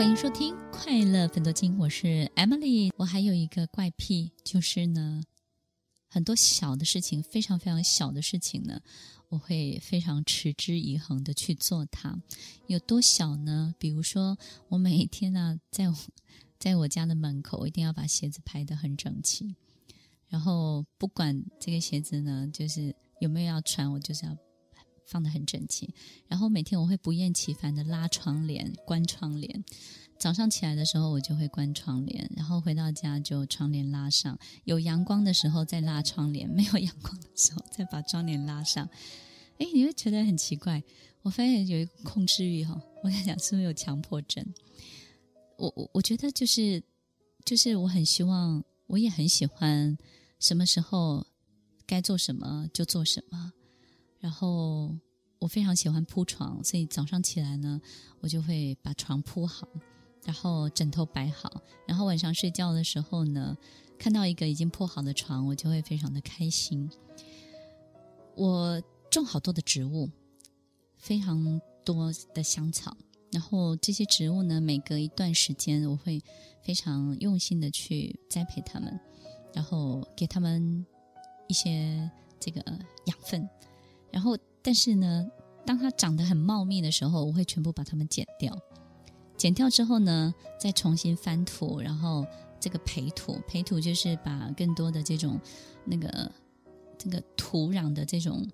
欢迎收听《快乐粉多精》，我是 Emily。我还有一个怪癖，就是呢，很多小的事情，非常非常小的事情呢，我会非常持之以恒的去做它。有多小呢？比如说，我每一天呢、啊，在在我家的门口，我一定要把鞋子排得很整齐。然后，不管这个鞋子呢，就是有没有要穿，我就是要。放得很整齐，然后每天我会不厌其烦的拉窗帘、关窗帘。早上起来的时候，我就会关窗帘，然后回到家就窗帘拉上。有阳光的时候再拉窗帘，没有阳光的时候再把窗帘拉上。哎，你会觉得很奇怪。我发现有一个控制欲哈，我在想是不是有强迫症？我我我觉得就是就是我很希望，我也很喜欢什么时候该做什么就做什么。然后我非常喜欢铺床，所以早上起来呢，我就会把床铺好，然后枕头摆好，然后晚上睡觉的时候呢，看到一个已经铺好的床，我就会非常的开心。我种好多的植物，非常多的香草，然后这些植物呢，每隔一段时间，我会非常用心的去栽培它们，然后给它们一些这个养分。然后，但是呢，当它长得很茂密的时候，我会全部把它们剪掉。剪掉之后呢，再重新翻土，然后这个培土，培土就是把更多的这种那个这个土壤的这种，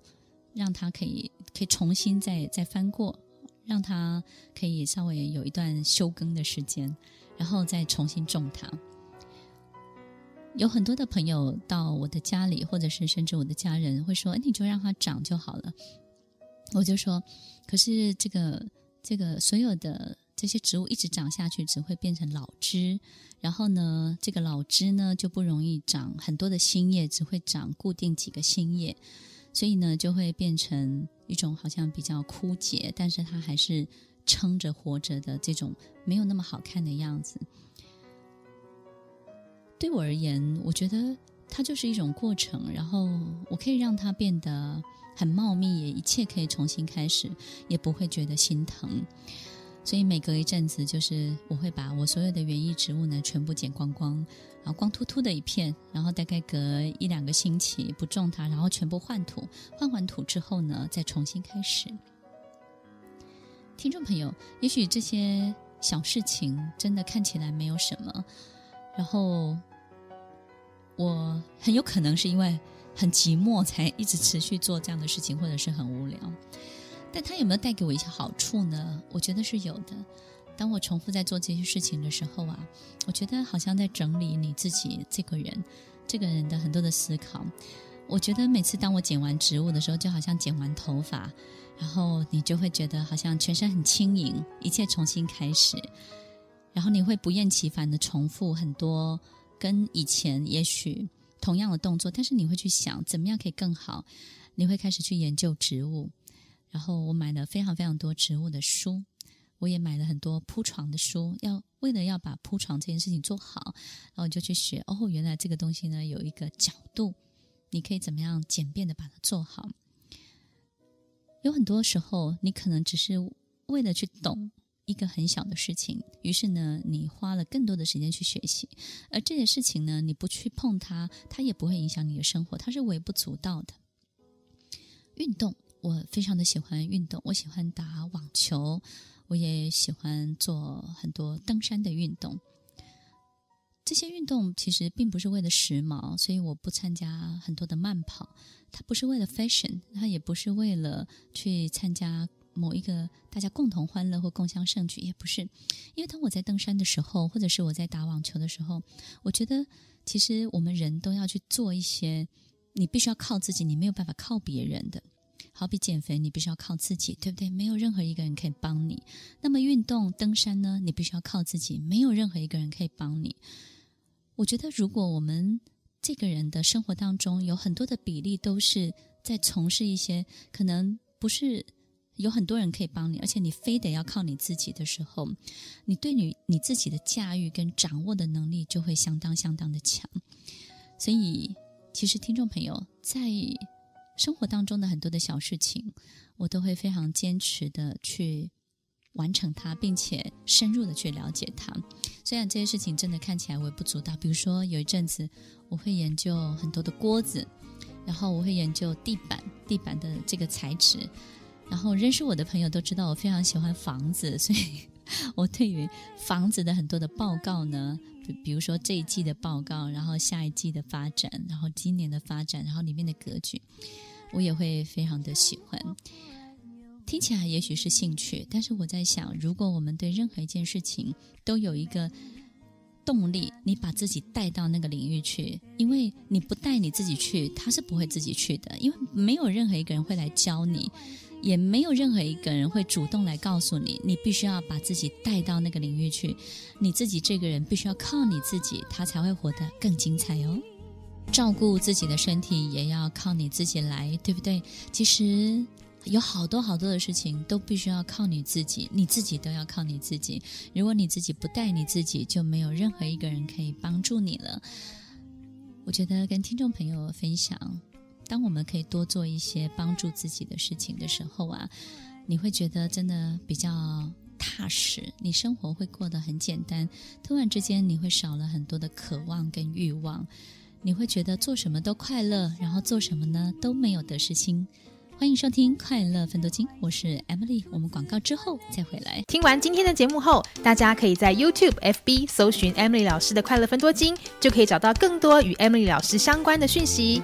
让它可以可以重新再再翻过，让它可以稍微有一段休耕的时间，然后再重新种它。有很多的朋友到我的家里，或者是甚至我的家人会说：“哎，你就让它长就好了。”我就说：“可是这个这个所有的这些植物一直长下去，只会变成老枝，然后呢，这个老枝呢就不容易长很多的新叶，只会长固定几个新叶，所以呢就会变成一种好像比较枯竭，但是它还是撑着活着的这种没有那么好看的样子。”对我而言，我觉得它就是一种过程，然后我可以让它变得很茂密，也一切可以重新开始，也不会觉得心疼。所以每隔一阵子，就是我会把我所有的园艺植物呢全部剪光光，然后光秃秃的一片，然后大概隔一两个星期不种它，然后全部换土，换完土之后呢，再重新开始。听众朋友，也许这些小事情真的看起来没有什么。然后，我很有可能是因为很寂寞，才一直持续做这样的事情，或者是很无聊。但它有没有带给我一些好处呢？我觉得是有的。当我重复在做这些事情的时候啊，我觉得好像在整理你自己这个人，这个人的很多的思考。我觉得每次当我剪完植物的时候，就好像剪完头发，然后你就会觉得好像全身很轻盈，一切重新开始。然后你会不厌其烦的重复很多跟以前也许同样的动作，但是你会去想怎么样可以更好。你会开始去研究植物，然后我买了非常非常多植物的书，我也买了很多铺床的书，要为了要把铺床这件事情做好，然后我就去学。哦，原来这个东西呢有一个角度，你可以怎么样简便的把它做好。有很多时候，你可能只是为了去懂。一个很小的事情，于是呢，你花了更多的时间去学习，而这些事情呢，你不去碰它，它也不会影响你的生活，它是微不足道的。运动，我非常的喜欢运动，我喜欢打网球，我也喜欢做很多登山的运动。这些运动其实并不是为了时髦，所以我不参加很多的慢跑，它不是为了 fashion，它也不是为了去参加。某一个大家共同欢乐或共襄盛举，也不是，因为当我在登山的时候，或者是我在打网球的时候，我觉得其实我们人都要去做一些，你必须要靠自己，你没有办法靠别人的。好比减肥，你必须要靠自己，对不对？没有任何一个人可以帮你。那么运动登山呢？你必须要靠自己，没有任何一个人可以帮你。我觉得，如果我们这个人的生活当中有很多的比例都是在从事一些可能不是。有很多人可以帮你，而且你非得要靠你自己的时候，你对你你自己的驾驭跟掌握的能力就会相当相当的强。所以，其实听众朋友在生活当中的很多的小事情，我都会非常坚持的去完成它，并且深入的去了解它。虽然这些事情真的看起来微不足道，比如说有一阵子我会研究很多的锅子，然后我会研究地板，地板的这个材质。然后认识我的朋友都知道我非常喜欢房子，所以 我对于房子的很多的报告呢，比比如说这一季的报告，然后下一季的发展，然后今年的发展，然后里面的格局，我也会非常的喜欢。听起来也许是兴趣，但是我在想，如果我们对任何一件事情都有一个动力，你把自己带到那个领域去，因为你不带你自己去，他是不会自己去的，因为没有任何一个人会来教你。也没有任何一个人会主动来告诉你，你必须要把自己带到那个领域去。你自己这个人必须要靠你自己，他才会活得更精彩哦。照顾自己的身体也要靠你自己来，对不对？其实有好多好多的事情都必须要靠你自己，你自己都要靠你自己。如果你自己不带你自己，就没有任何一个人可以帮助你了。我觉得跟听众朋友分享。当我们可以多做一些帮助自己的事情的时候啊，你会觉得真的比较踏实，你生活会过得很简单。突然之间，你会少了很多的渴望跟欲望，你会觉得做什么都快乐，然后做什么呢都没有得失心。欢迎收听《快乐分多金》，我是 Emily。我们广告之后再回来。听完今天的节目后，大家可以在 YouTube、FB 搜寻 Emily 老师的《快乐分多金》，就可以找到更多与 Emily 老师相关的讯息。